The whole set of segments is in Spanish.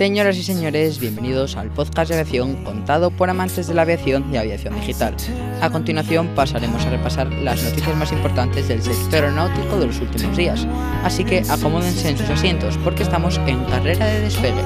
Señoras y señores, bienvenidos al podcast de aviación contado por amantes de la aviación y aviación digital. A continuación pasaremos a repasar las noticias más importantes del sector aeronáutico de los últimos días, así que acomódense en sus asientos porque estamos en carrera de despegue.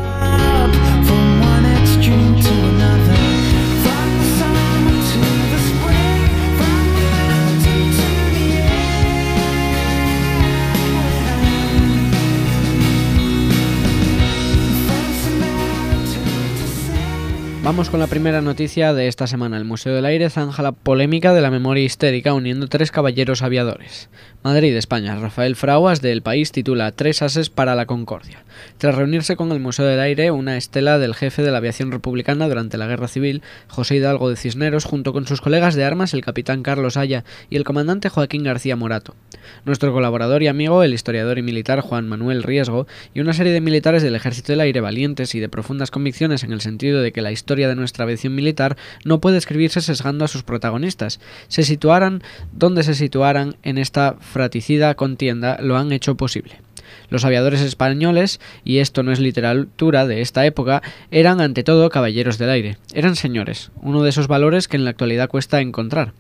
Vamos con la primera noticia de esta semana. El Museo del Aire zanja la polémica de la memoria histérica uniendo tres caballeros aviadores. Madrid, España. Rafael Frauas del País titula Tres ases para la Concordia. Tras reunirse con el Museo del Aire, una estela del jefe de la aviación republicana durante la Guerra Civil, José Hidalgo de Cisneros, junto con sus colegas de armas, el capitán Carlos Haya y el comandante Joaquín García Morato. Nuestro colaborador y amigo, el historiador y militar Juan Manuel Riesgo, y una serie de militares del Ejército del Aire valientes y de profundas convicciones en el sentido de que la historia de nuestra aviación militar no puede escribirse sesgando a sus protagonistas. Se situaran donde se situaran en esta fraticida contienda, lo han hecho posible. Los aviadores españoles, y esto no es literatura de esta época, eran ante todo caballeros del aire, eran señores, uno de esos valores que en la actualidad cuesta encontrar.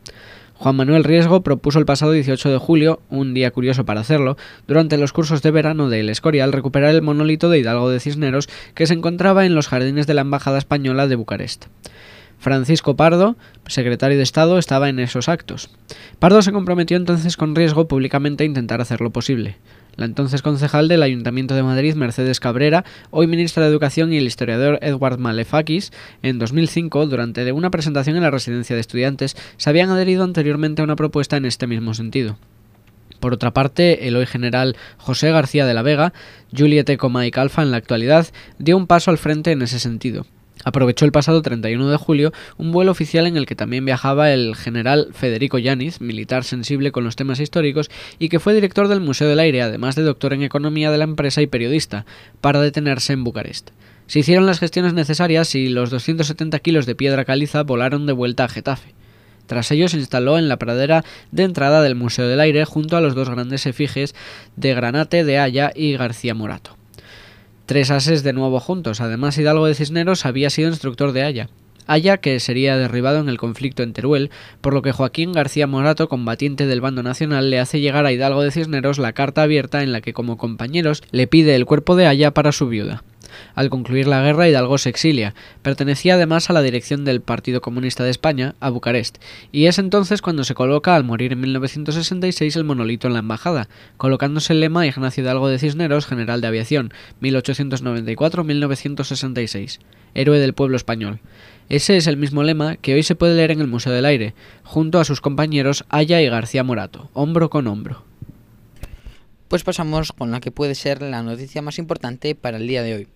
Juan Manuel Riesgo propuso el pasado 18 de julio, un día curioso para hacerlo, durante los cursos de verano del Escorial recuperar el monolito de Hidalgo de Cisneros que se encontraba en los jardines de la Embajada Española de Bucarest. Francisco Pardo, secretario de Estado, estaba en esos actos. Pardo se comprometió entonces con riesgo públicamente a intentar hacer lo posible. La entonces concejal del Ayuntamiento de Madrid, Mercedes Cabrera, hoy ministra de Educación y el historiador Edward Malefakis, en 2005, durante una presentación en la residencia de estudiantes, se habían adherido anteriormente a una propuesta en este mismo sentido. Por otra parte, el hoy general José García de la Vega, Juliette Comaic Alfa en la actualidad, dio un paso al frente en ese sentido aprovechó el pasado 31 de julio un vuelo oficial en el que también viajaba el general Federico Yáñez, militar sensible con los temas históricos y que fue director del Museo del Aire, además de doctor en economía de la empresa y periodista, para detenerse en Bucarest. Se hicieron las gestiones necesarias y los 270 kilos de piedra caliza volaron de vuelta a Getafe. Tras ello se instaló en la pradera de entrada del Museo del Aire junto a los dos grandes efigies de Granate de Haya y García Morato. Tres ases de nuevo juntos. Además, Hidalgo de Cisneros había sido instructor de Haya. Haya que sería derribado en el conflicto en Teruel, por lo que Joaquín García Morato, combatiente del bando nacional, le hace llegar a Hidalgo de Cisneros la carta abierta en la que como compañeros le pide el cuerpo de Haya para su viuda. Al concluir la guerra, Hidalgo se exilia. Pertenecía además a la dirección del Partido Comunista de España, a Bucarest, y es entonces cuando se coloca, al morir en 1966, el monolito en la embajada, colocándose el lema Ignacio Hidalgo de Cisneros, general de aviación, 1894-1966, héroe del pueblo español. Ese es el mismo lema que hoy se puede leer en el Museo del Aire, junto a sus compañeros Aya y García Morato, hombro con hombro. Pues pasamos con la que puede ser la noticia más importante para el día de hoy.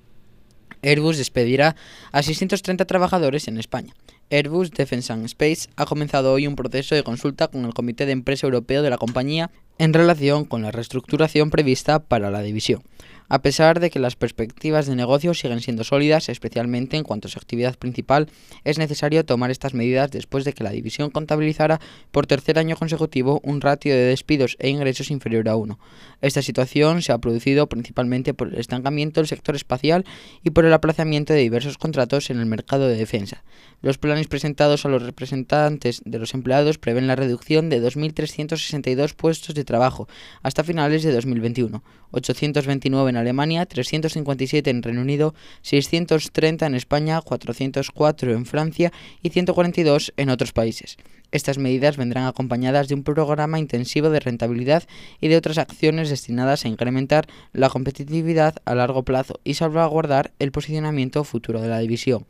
Airbus despedirá a 630 trabajadores en España. Airbus Defence and Space ha comenzado hoy un proceso de consulta con el Comité de Empresa Europeo de la compañía en relación con la reestructuración prevista para la división a pesar de que las perspectivas de negocio siguen siendo sólidas, especialmente en cuanto a su actividad principal, es necesario tomar estas medidas después de que la división contabilizara por tercer año consecutivo un ratio de despidos e ingresos inferior a 1. Esta situación se ha producido principalmente por el estancamiento del sector espacial y por el aplazamiento de diversos contratos en el mercado de defensa. Los planes presentados a los representantes de los empleados prevén la reducción de 2.362 puestos de trabajo hasta finales de 2021, 829 en Alemania, 357 en Reino Unido, 630 en España, 404 en Francia y 142 en otros países. Estas medidas vendrán acompañadas de un programa intensivo de rentabilidad y de otras acciones destinadas a incrementar la competitividad a largo plazo y salvaguardar el posicionamiento futuro de la división.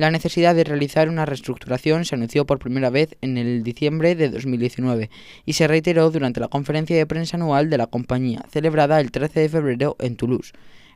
La necesidad de realizar una reestructuración se anunció por primera vez en el diciembre de 2019 y se reiteró durante la conferencia de prensa anual de la compañía, celebrada el 13 de febrero en Toulouse.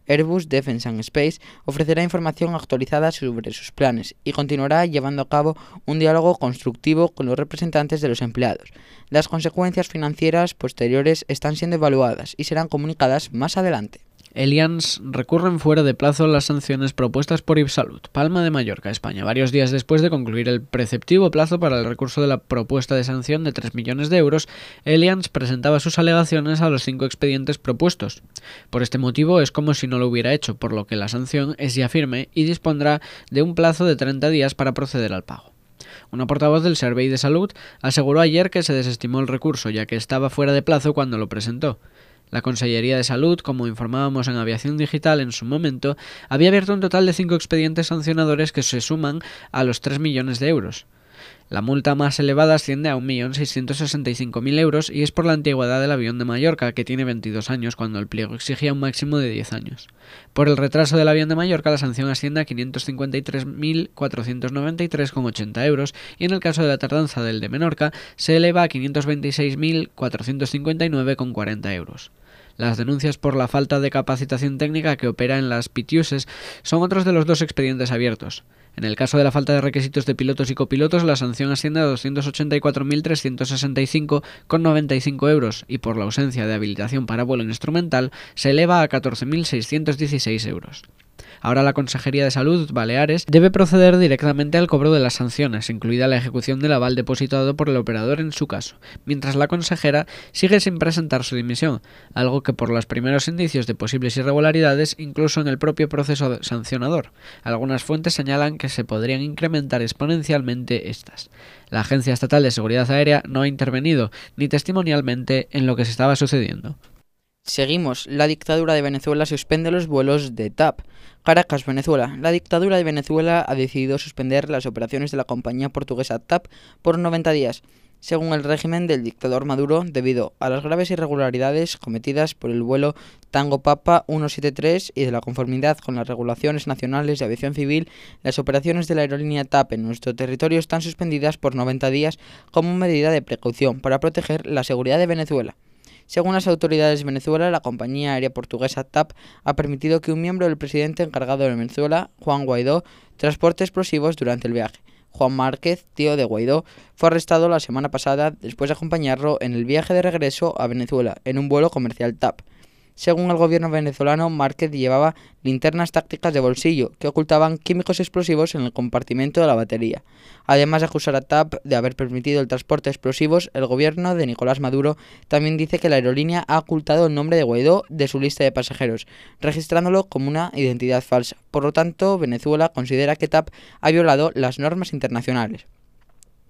Airbus Defence and Space ofrecerá información actualizada sobre sus planes y continuará llevando a cabo un diálogo constructivo con los representantes de los empleados. Las consecuencias financieras posteriores están siendo evaluadas y serán comunicadas más adelante. Elians recurren fuera de plazo las sanciones propuestas por Ipsalut, Palma de Mallorca, España, varios días después de concluir el preceptivo plazo para el recurso de la propuesta de sanción de 3 millones de euros. Elians presentaba sus alegaciones a los cinco expedientes propuestos. Por este motivo es como si no lo hubiera hecho, por lo que la sanción es ya firme y dispondrá de un plazo de 30 días para proceder al pago. Una portavoz del Survey de Salud aseguró ayer que se desestimó el recurso, ya que estaba fuera de plazo cuando lo presentó. La Consellería de Salud, como informábamos en Aviación Digital en su momento, había abierto un total de cinco expedientes sancionadores que se suman a los 3 millones de euros. La multa más elevada asciende a 1.665.000 euros y es por la antigüedad del avión de Mallorca, que tiene 22 años, cuando el pliego exigía un máximo de 10 años. Por el retraso del avión de Mallorca, la sanción asciende a 553.493,80 euros y en el caso de la tardanza del de Menorca se eleva a 526.459,40 euros. Las denuncias por la falta de capacitación técnica que opera en las PITIUSES son otros de los dos expedientes abiertos. En el caso de la falta de requisitos de pilotos y copilotos, la sanción asciende a 284.365,95 euros y por la ausencia de habilitación para vuelo instrumental se eleva a 14.616 euros. Ahora la Consejería de Salud Baleares debe proceder directamente al cobro de las sanciones, incluida la ejecución del aval depositado por el operador en su caso, mientras la consejera sigue sin presentar su dimisión, algo que por los primeros indicios de posibles irregularidades incluso en el propio proceso sancionador. Algunas fuentes señalan que se podrían incrementar exponencialmente estas. La Agencia Estatal de Seguridad Aérea no ha intervenido ni testimonialmente en lo que se estaba sucediendo. Seguimos. La dictadura de Venezuela suspende los vuelos de TAP. Caracas, Venezuela. La dictadura de Venezuela ha decidido suspender las operaciones de la compañía portuguesa TAP por 90 días, según el régimen del dictador Maduro, debido a las graves irregularidades cometidas por el vuelo Tango Papa 173 y de la conformidad con las regulaciones nacionales de aviación civil, las operaciones de la aerolínea TAP en nuestro territorio están suspendidas por 90 días como medida de precaución para proteger la seguridad de Venezuela. Según las autoridades de Venezuela, la compañía aérea portuguesa TAP ha permitido que un miembro del presidente encargado de Venezuela, Juan Guaidó, transporte explosivos durante el viaje. Juan Márquez, tío de Guaidó, fue arrestado la semana pasada después de acompañarlo en el viaje de regreso a Venezuela en un vuelo comercial TAP. Según el gobierno venezolano, Márquez llevaba linternas tácticas de bolsillo que ocultaban químicos explosivos en el compartimento de la batería. Además de acusar a TAP de haber permitido el transporte de explosivos, el gobierno de Nicolás Maduro también dice que la aerolínea ha ocultado el nombre de Guaidó de su lista de pasajeros, registrándolo como una identidad falsa. Por lo tanto, Venezuela considera que TAP ha violado las normas internacionales.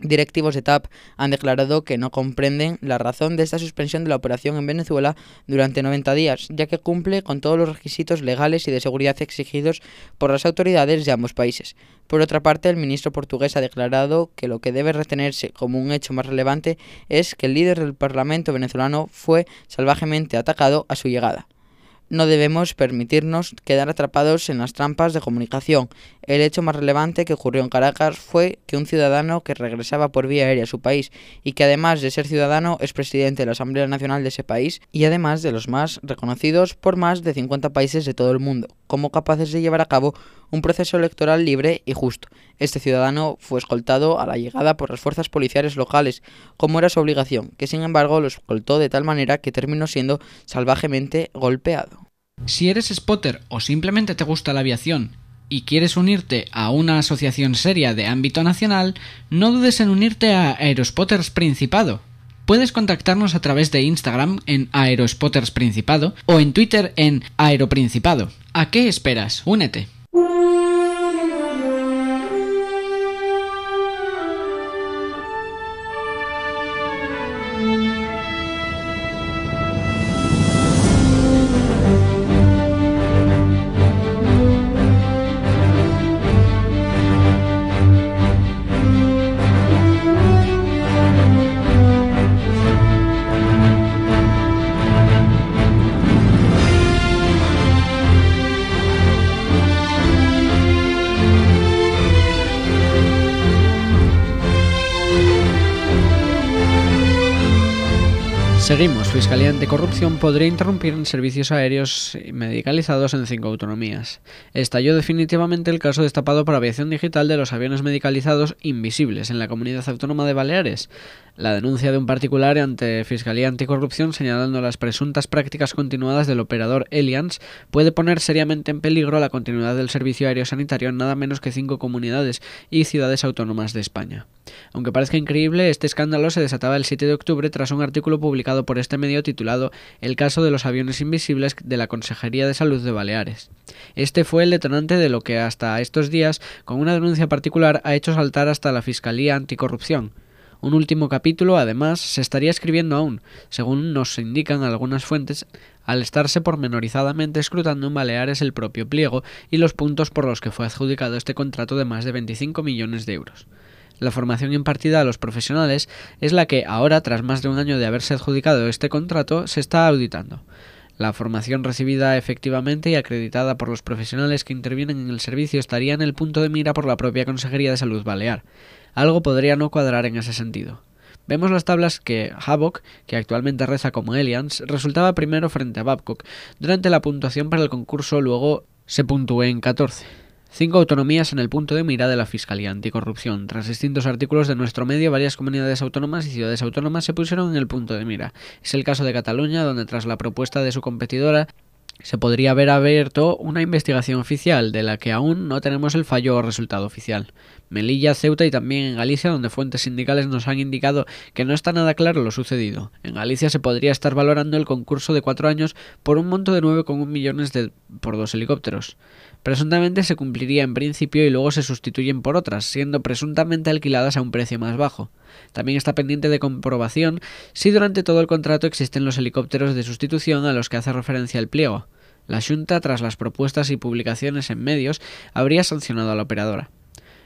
Directivos de TAP han declarado que no comprenden la razón de esta suspensión de la operación en Venezuela durante 90 días, ya que cumple con todos los requisitos legales y de seguridad exigidos por las autoridades de ambos países. Por otra parte, el ministro portugués ha declarado que lo que debe retenerse como un hecho más relevante es que el líder del Parlamento venezolano fue salvajemente atacado a su llegada. No debemos permitirnos quedar atrapados en las trampas de comunicación. El hecho más relevante que ocurrió en Caracas fue que un ciudadano que regresaba por vía aérea a su país y que además de ser ciudadano es presidente de la Asamblea Nacional de ese país y además de los más reconocidos por más de 50 países de todo el mundo, como capaces de llevar a cabo un proceso electoral libre y justo. Este ciudadano fue escoltado a la llegada por las fuerzas policiales locales, como era su obligación, que sin embargo lo escoltó de tal manera que terminó siendo salvajemente golpeado. Si eres spotter o simplemente te gusta la aviación y quieres unirte a una asociación seria de ámbito nacional, no dudes en unirte a Aerospotters Principado. Puedes contactarnos a través de Instagram en Aerospotters Principado o en Twitter en Aeroprincipado. ¿A qué esperas? Únete. Fiscalía Anticorrupción podría interrumpir servicios aéreos medicalizados en cinco autonomías. Estalló definitivamente el caso destapado por aviación digital de los aviones medicalizados invisibles en la comunidad autónoma de Baleares. La denuncia de un particular ante Fiscalía Anticorrupción señalando las presuntas prácticas continuadas del operador Elians puede poner seriamente en peligro la continuidad del servicio aéreo sanitario en nada menos que cinco comunidades y ciudades autónomas de España. Aunque parezca increíble, este escándalo se desataba el 7 de octubre tras un artículo publicado por este medio titulado El caso de los aviones invisibles de la Consejería de Salud de Baleares. Este fue el detonante de lo que hasta estos días, con una denuncia particular, ha hecho saltar hasta la Fiscalía Anticorrupción. Un último capítulo, además, se estaría escribiendo aún, según nos indican algunas fuentes, al estarse pormenorizadamente escrutando en Baleares el propio pliego y los puntos por los que fue adjudicado este contrato de más de 25 millones de euros. La formación impartida a los profesionales es la que ahora, tras más de un año de haberse adjudicado este contrato, se está auditando. La formación recibida efectivamente y acreditada por los profesionales que intervienen en el servicio estaría en el punto de mira por la propia Consejería de Salud Balear algo podría no cuadrar en ese sentido. Vemos las tablas que Havok, que actualmente reza como Elians, resultaba primero frente a Babcock. Durante la puntuación para el concurso luego se puntuó en 14. Cinco autonomías en el punto de mira de la Fiscalía Anticorrupción. Tras distintos artículos de nuestro medio, varias comunidades autónomas y ciudades autónomas se pusieron en el punto de mira. Es el caso de Cataluña, donde tras la propuesta de su competidora se podría haber abierto una investigación oficial de la que aún no tenemos el fallo o resultado oficial. Melilla, Ceuta y también en Galicia, donde fuentes sindicales nos han indicado que no está nada claro lo sucedido. En Galicia se podría estar valorando el concurso de cuatro años por un monto de 9,1 millones de, por dos helicópteros. Presuntamente se cumpliría en principio y luego se sustituyen por otras, siendo presuntamente alquiladas a un precio más bajo. También está pendiente de comprobación si durante todo el contrato existen los helicópteros de sustitución a los que hace referencia el pliego. La Junta, tras las propuestas y publicaciones en medios, habría sancionado a la operadora.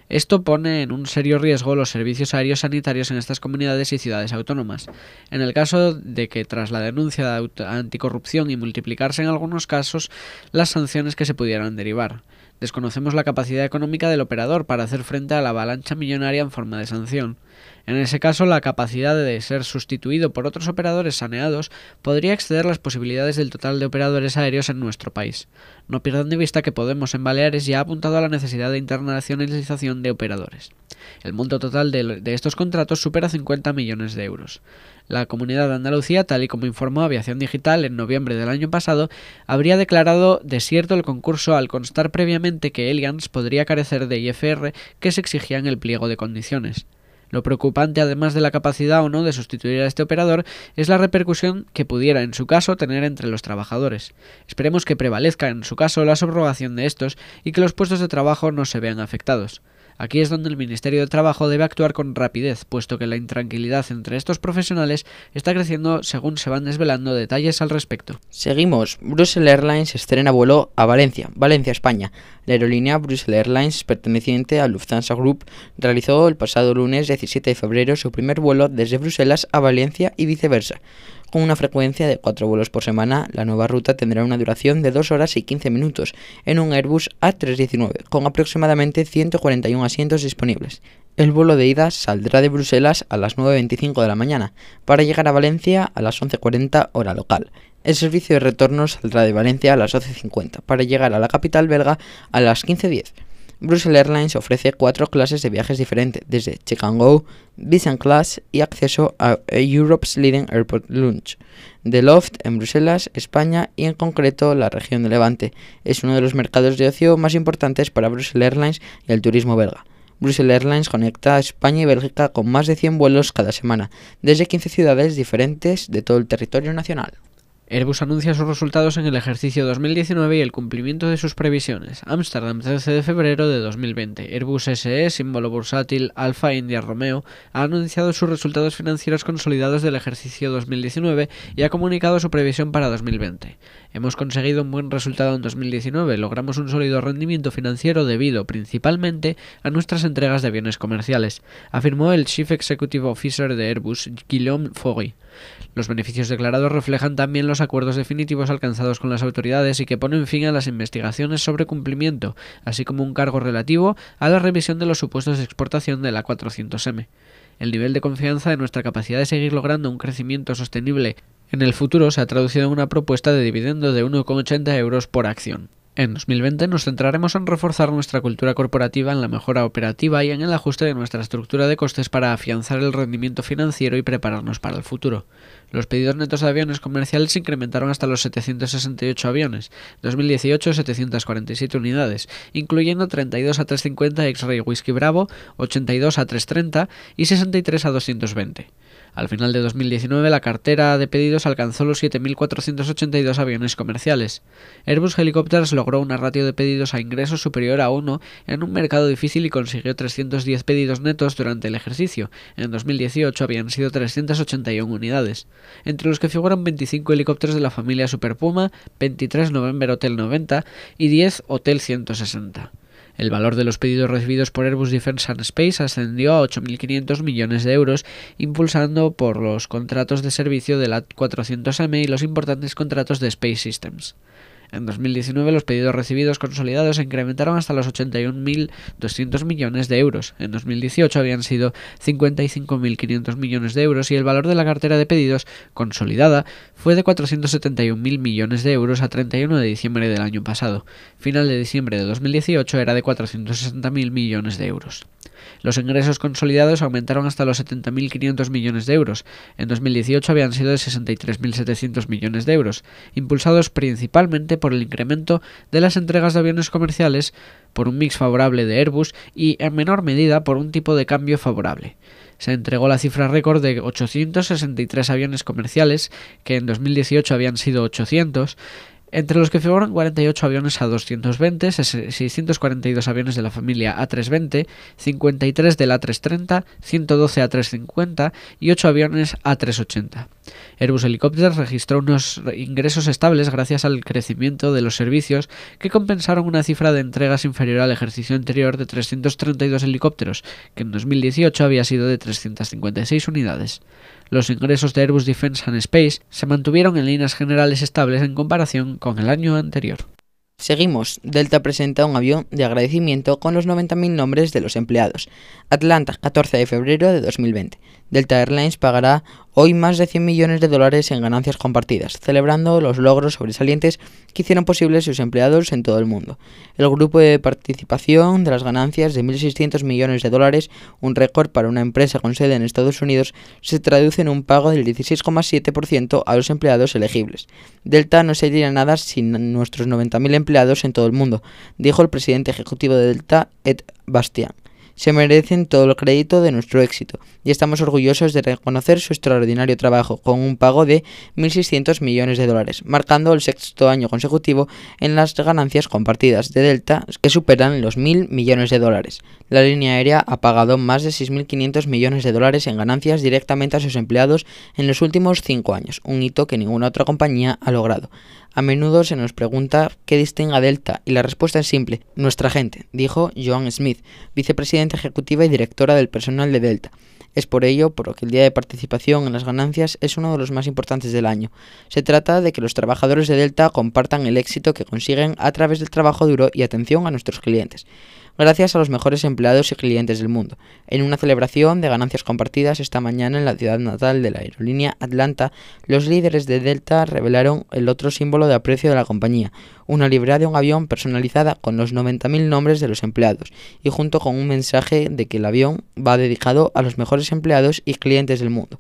Esto pone en un serio riesgo los servicios aéreos sanitarios en estas comunidades y ciudades autónomas. En el caso de que tras la denuncia de anticorrupción y multiplicarse en algunos casos las sanciones que se pudieran derivar. Desconocemos la capacidad económica del operador para hacer frente a la avalancha millonaria en forma de sanción. En ese caso, la capacidad de ser sustituido por otros operadores saneados podría exceder las posibilidades del total de operadores aéreos en nuestro país. No pierdan de vista que Podemos en Baleares ya ha apuntado a la necesidad de internacionalización de operadores. El monto total de, estos contratos supera 50 millones de euros. La Comunidad de Andalucía, tal y como informó Aviación Digital en noviembre del año pasado, habría declarado desierto el concurso al constar previamente que Elians podría carecer de IFR que se exigía en el pliego de condiciones. Lo preocupante, además de la capacidad o no de sustituir a este operador, es la repercusión que pudiera, en su caso, tener entre los trabajadores. Esperemos que prevalezca, en su caso, la subrogación de estos y que los puestos de trabajo no se vean afectados. Aquí es donde el Ministerio de Trabajo debe actuar con rapidez, puesto que la intranquilidad entre estos profesionales está creciendo según se van desvelando detalles al respecto. Seguimos. Brussels Airlines estrena vuelo a Valencia, Valencia, España. La aerolínea Brussels Airlines, perteneciente al Lufthansa Group, realizó el pasado lunes 17 de febrero su primer vuelo desde Bruselas a Valencia y viceversa. Con una frecuencia de 4 vuelos por semana, la nueva ruta tendrá una duración de 2 horas y 15 minutos en un Airbus A319, con aproximadamente 141 asientos disponibles. El vuelo de ida saldrá de Bruselas a las 9.25 de la mañana, para llegar a Valencia a las 11.40 hora local. El servicio de retorno saldrá de Valencia a las 12.50, para llegar a la capital belga a las 15.10. Brussels Airlines ofrece cuatro clases de viajes diferentes, desde Check and Go, Business Class y acceso a Europe's Leading Airport Lounge. The Loft en Bruselas, España y en concreto la región de Levante es uno de los mercados de ocio más importantes para Brussels Airlines y el turismo belga. Brussels Airlines conecta a España y Bélgica con más de 100 vuelos cada semana, desde 15 ciudades diferentes de todo el territorio nacional. Airbus anuncia sus resultados en el ejercicio 2019 y el cumplimiento de sus previsiones. Amsterdam, 13 de febrero de 2020. Airbus SE, símbolo bursátil Alfa India Romeo, ha anunciado sus resultados financieros consolidados del ejercicio 2019 y ha comunicado su previsión para 2020. Hemos conseguido un buen resultado en 2019, logramos un sólido rendimiento financiero debido principalmente a nuestras entregas de bienes comerciales, afirmó el Chief Executive Officer de Airbus, Guillaume Faury. Los beneficios declarados reflejan también los acuerdos definitivos alcanzados con las autoridades y que ponen fin a las investigaciones sobre cumplimiento, así como un cargo relativo a la revisión de los supuestos de exportación de la 400M. El nivel de confianza de nuestra capacidad de seguir logrando un crecimiento sostenible en el futuro se ha traducido en una propuesta de dividendo de 1,80 euros por acción. En 2020 nos centraremos en reforzar nuestra cultura corporativa en la mejora operativa y en el ajuste de nuestra estructura de costes para afianzar el rendimiento financiero y prepararnos para el futuro. Los pedidos netos de aviones comerciales se incrementaron hasta los 768 aviones, 2018 747 unidades, incluyendo 32 a 350 X-Ray Whiskey Bravo, 82 a 330 y 63 a 220. Al final de 2019 la cartera de pedidos alcanzó los 7.482 aviones comerciales. Airbus Helicopters logró una ratio de pedidos a ingresos superior a 1 en un mercado difícil y consiguió 310 pedidos netos durante el ejercicio. En 2018 habían sido 381 unidades, entre los que figuran 25 helicópteros de la familia Super Puma, 23 November Hotel 90 y 10 Hotel 160. El valor de los pedidos recibidos por Airbus Defence and Space ascendió a 8.500 millones de euros, impulsando por los contratos de servicio de la 400M y los importantes contratos de Space Systems. En 2019 los pedidos recibidos consolidados se incrementaron hasta los 81.200 millones de euros. En 2018 habían sido 55.500 millones de euros y el valor de la cartera de pedidos consolidada fue de 471.000 millones de euros a 31 de diciembre del año pasado. Final de diciembre de 2018 era de 460.000 millones de euros. Los ingresos consolidados aumentaron hasta los 70.500 millones de euros. En 2018 habían sido de 63.700 millones de euros, impulsados principalmente por el incremento de las entregas de aviones comerciales, por un mix favorable de Airbus y, en menor medida, por un tipo de cambio favorable se entregó la cifra récord de 863 aviones comerciales, que en 2018 habían sido 800, entre los que figuran 48 aviones A220, 642 aviones de la familia A320, 53 del A330, 112 A350 y 8 aviones A380. Airbus Helicopters registró unos ingresos estables gracias al crecimiento de los servicios que compensaron una cifra de entregas inferior al ejercicio anterior de 332 helicópteros, que en 2018 había sido de 356 unidades los ingresos de Airbus Defence and Space se mantuvieron en líneas generales estables en comparación con el año anterior. Seguimos. Delta presenta un avión de agradecimiento con los 90.000 nombres de los empleados. Atlanta, 14 de febrero de 2020. Delta Airlines pagará hoy más de 100 millones de dólares en ganancias compartidas, celebrando los logros sobresalientes que hicieron posibles sus empleados en todo el mundo. El grupo de participación de las ganancias de 1.600 millones de dólares, un récord para una empresa con sede en Estados Unidos, se traduce en un pago del 16,7% a los empleados elegibles. Delta no sería nada sin nuestros 90.000 empleados en todo el mundo, dijo el presidente ejecutivo de Delta, Ed Bastian se merecen todo el crédito de nuestro éxito y estamos orgullosos de reconocer su extraordinario trabajo con un pago de 1.600 millones de dólares, marcando el sexto año consecutivo en las ganancias compartidas de Delta que superan los 1.000 millones de dólares. La línea aérea ha pagado más de 6.500 millones de dólares en ganancias directamente a sus empleados en los últimos cinco años, un hito que ninguna otra compañía ha logrado. A menudo se nos pregunta qué distingue a Delta y la respuesta es simple, nuestra gente, dijo Joan Smith, vicepresidenta ejecutiva y directora del personal de Delta. Es por ello por lo que el día de participación en las ganancias es uno de los más importantes del año. Se trata de que los trabajadores de Delta compartan el éxito que consiguen a través del trabajo duro y atención a nuestros clientes gracias a los mejores empleados y clientes del mundo. En una celebración de ganancias compartidas esta mañana en la ciudad natal de la aerolínea Atlanta, los líderes de Delta revelaron el otro símbolo de aprecio de la compañía, una librea de un avión personalizada con los 90.000 nombres de los empleados y junto con un mensaje de que el avión va dedicado a los mejores empleados y clientes del mundo.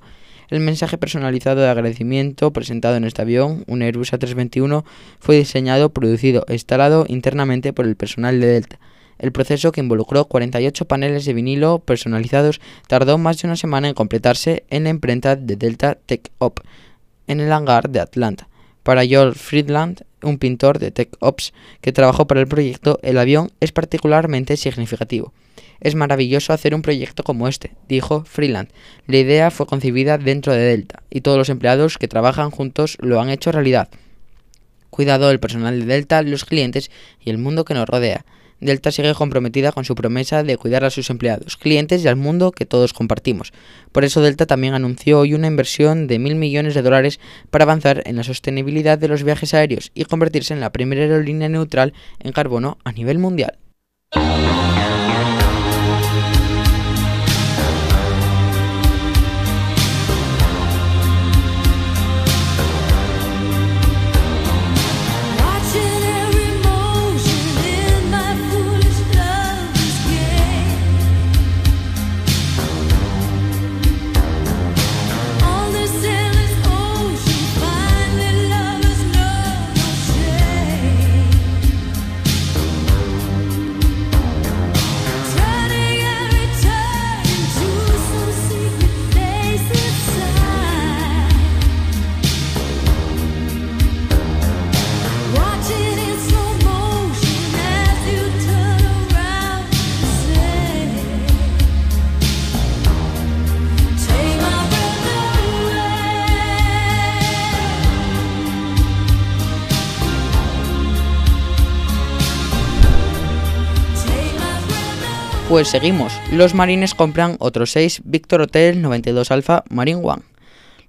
El mensaje personalizado de agradecimiento presentado en este avión, un Airbus A321, fue diseñado, producido e instalado internamente por el personal de Delta. El proceso, que involucró 48 paneles de vinilo personalizados, tardó más de una semana en completarse en la imprenta de Delta Tech Op, en el hangar de Atlanta. Para Joel Friedland, un pintor de Tech Ops que trabajó para el proyecto, el avión es particularmente significativo. Es maravilloso hacer un proyecto como este, dijo Freeland. La idea fue concebida dentro de Delta y todos los empleados que trabajan juntos lo han hecho realidad. Cuidado del personal de Delta, los clientes y el mundo que nos rodea. Delta sigue comprometida con su promesa de cuidar a sus empleados, clientes y al mundo que todos compartimos. Por eso Delta también anunció hoy una inversión de mil millones de dólares para avanzar en la sostenibilidad de los viajes aéreos y convertirse en la primera aerolínea neutral en carbono a nivel mundial. Pues seguimos. Los marines compran otros 6 Victor Hotel 92 Alpha Marine One.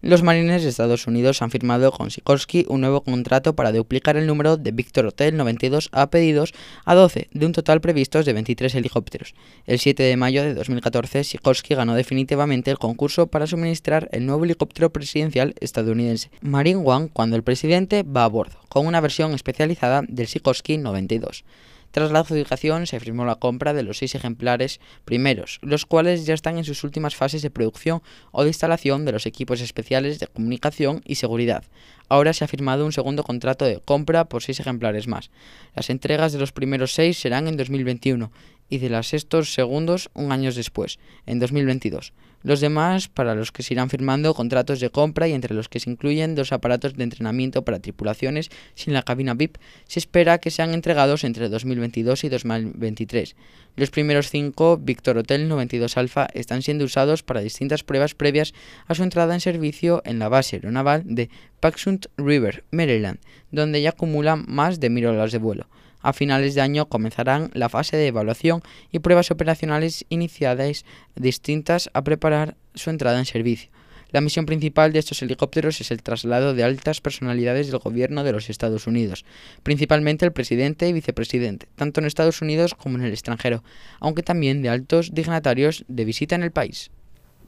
Los marines de Estados Unidos han firmado con Sikorsky un nuevo contrato para duplicar el número de Victor Hotel 92 a pedidos a 12, de un total previstos de 23 helicópteros. El 7 de mayo de 2014, Sikorsky ganó definitivamente el concurso para suministrar el nuevo helicóptero presidencial estadounidense Marine One cuando el presidente va a bordo, con una versión especializada del Sikorsky 92. Tras la adjudicación se firmó la compra de los seis ejemplares primeros, los cuales ya están en sus últimas fases de producción o de instalación de los equipos especiales de comunicación y seguridad. Ahora se ha firmado un segundo contrato de compra por seis ejemplares más. Las entregas de los primeros seis serán en 2021 y de los estos segundos un año después, en 2022. Los demás para los que se irán firmando contratos de compra y entre los que se incluyen dos aparatos de entrenamiento para tripulaciones sin la cabina VIP, se espera que sean entregados entre 2022 y 2023. Los primeros cinco Victor Hotel 92 Alpha están siendo usados para distintas pruebas previas a su entrada en servicio en la base aeronaval de Patuxent River, Maryland, donde ya acumulan más de mil horas de vuelo. A finales de año comenzarán la fase de evaluación y pruebas operacionales iniciadas distintas a preparar su entrada en servicio. La misión principal de estos helicópteros es el traslado de altas personalidades del gobierno de los Estados Unidos, principalmente el presidente y vicepresidente, tanto en Estados Unidos como en el extranjero, aunque también de altos dignatarios de visita en el país.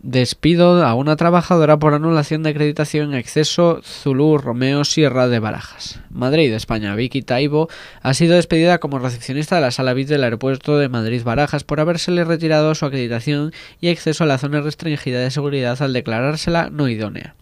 Despido a una trabajadora por anulación de acreditación en exceso Zulu Romeo Sierra de Barajas. Madrid, España. Vicky Taibo ha sido despedida como recepcionista de la sala VIP del aeropuerto de Madrid Barajas por habérsele retirado su acreditación y acceso a la zona restringida de seguridad al declarársela no idónea.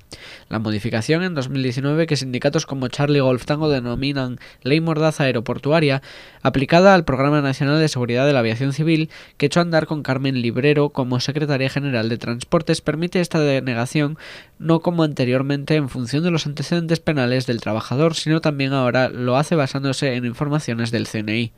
La modificación en 2019 que sindicatos como Charlie Golf Tango denominan Ley Mordaza Aeroportuaria, aplicada al Programa Nacional de Seguridad de la Aviación Civil, que echó a andar con Carmen Librero como Secretaria General de Transportes, permite esta denegación no como anteriormente en función de los antecedentes penales del trabajador, sino también ahora lo hace basándose en informaciones del CNI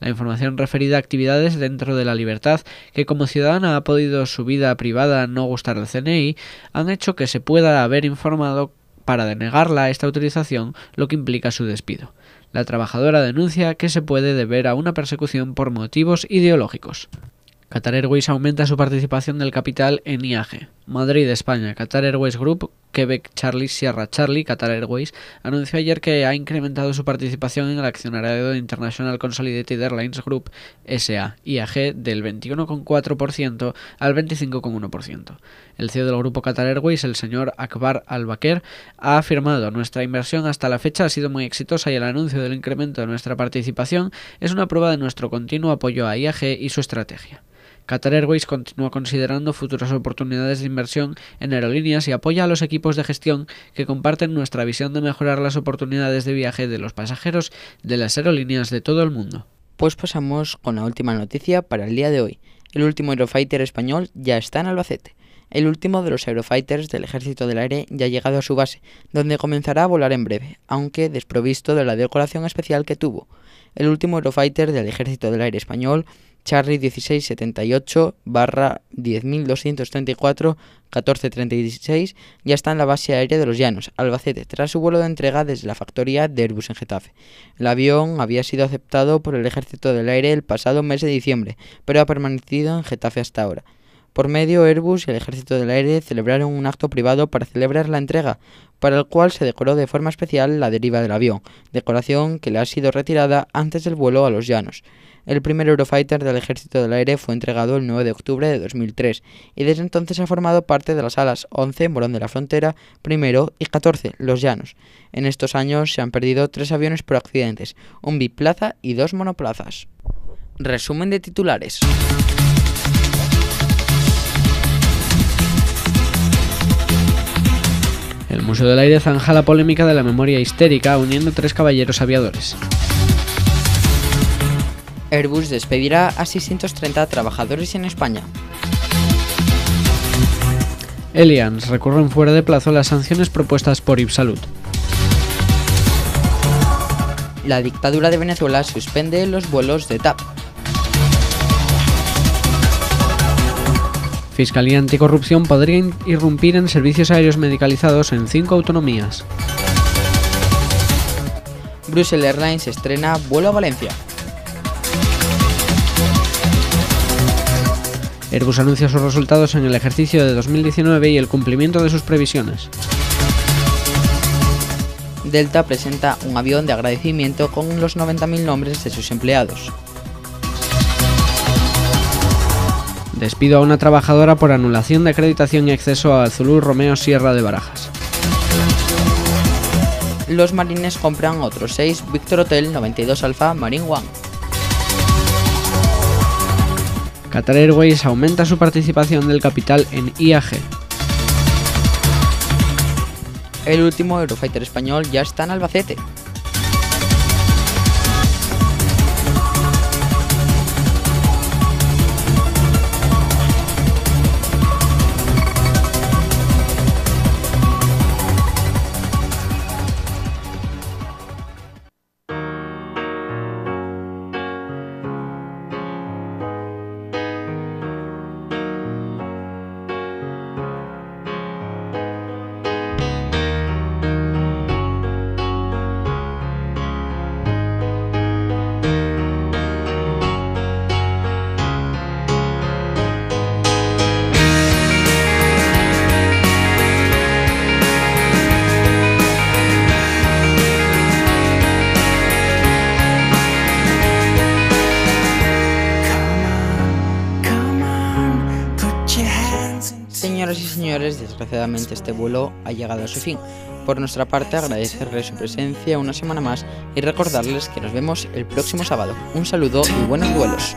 la información referida a actividades dentro de la libertad que como ciudadana ha podido su vida privada no gustar al CNI, han hecho que se pueda haber informado para denegarla esta autorización, lo que implica su despido. La trabajadora denuncia que se puede deber a una persecución por motivos ideológicos. Qatar Airways aumenta su participación del capital en IAG. Madrid, España. Qatar Airways Group, Quebec Charlie Sierra Charlie, Qatar Airways, anunció ayer que ha incrementado su participación en el accionariado de International Consolidated Airlines Group SA, IAG, del 21,4% al 25,1%. El CEO del grupo Qatar Airways, el señor Akbar Al-Bakr, ha afirmado nuestra inversión hasta la fecha ha sido muy exitosa y el anuncio del incremento de nuestra participación es una prueba de nuestro continuo apoyo a IAG y su estrategia. Qatar Airways continúa considerando futuras oportunidades de inversión en aerolíneas y apoya a los equipos de gestión que comparten nuestra visión de mejorar las oportunidades de viaje de los pasajeros de las aerolíneas de todo el mundo. Pues pasamos con la última noticia para el día de hoy. El último Eurofighter español ya está en Albacete. El último de los Eurofighters del Ejército del Aire ya ha llegado a su base, donde comenzará a volar en breve, aunque desprovisto de la decoración especial que tuvo. El último Eurofighter del Ejército del Aire español Charlie 1678 barra 10234 1436 ya está en la base aérea de los Llanos, Albacete, tras su vuelo de entrega desde la factoría de Airbus en Getafe. El avión había sido aceptado por el Ejército del Aire el pasado mes de diciembre, pero ha permanecido en Getafe hasta ahora. Por medio, Airbus y el Ejército del Aire celebraron un acto privado para celebrar la entrega, para el cual se decoró de forma especial la deriva del avión, decoración que le ha sido retirada antes del vuelo a los llanos. El primer Eurofighter del Ejército del Aire fue entregado el 9 de octubre de 2003 y desde entonces ha formado parte de las alas 11 Morón de la Frontera, primero y 14 Los Llanos. En estos años se han perdido tres aviones por accidentes, un biplaza y dos monoplazas. Resumen de titulares. El Museo del Aire zanja la polémica de la memoria histérica uniendo tres caballeros aviadores. Airbus despedirá a 630 trabajadores en España. Allianz recurren fuera de plazo las sanciones propuestas por Ipsalud. La dictadura de Venezuela suspende los vuelos de TAP. Fiscalía Anticorrupción podría irrumpir en servicios aéreos medicalizados en cinco autonomías. Brussels Airlines estrena vuelo a Valencia. Airbus anuncia sus resultados en el ejercicio de 2019 y el cumplimiento de sus previsiones. Delta presenta un avión de agradecimiento con los 90.000 nombres de sus empleados. Despido a una trabajadora por anulación de acreditación y acceso a Zulú Romeo Sierra de Barajas. Los marines compran otros 6 Victor Hotel 92 Alpha Marine One. Qatar Airways aumenta su participación del capital en IAG. El último Eurofighter español ya está en Albacete. Desgraciadamente este vuelo ha llegado a su fin. Por nuestra parte, agradecerles su presencia una semana más y recordarles que nos vemos el próximo sábado. Un saludo y buenos vuelos.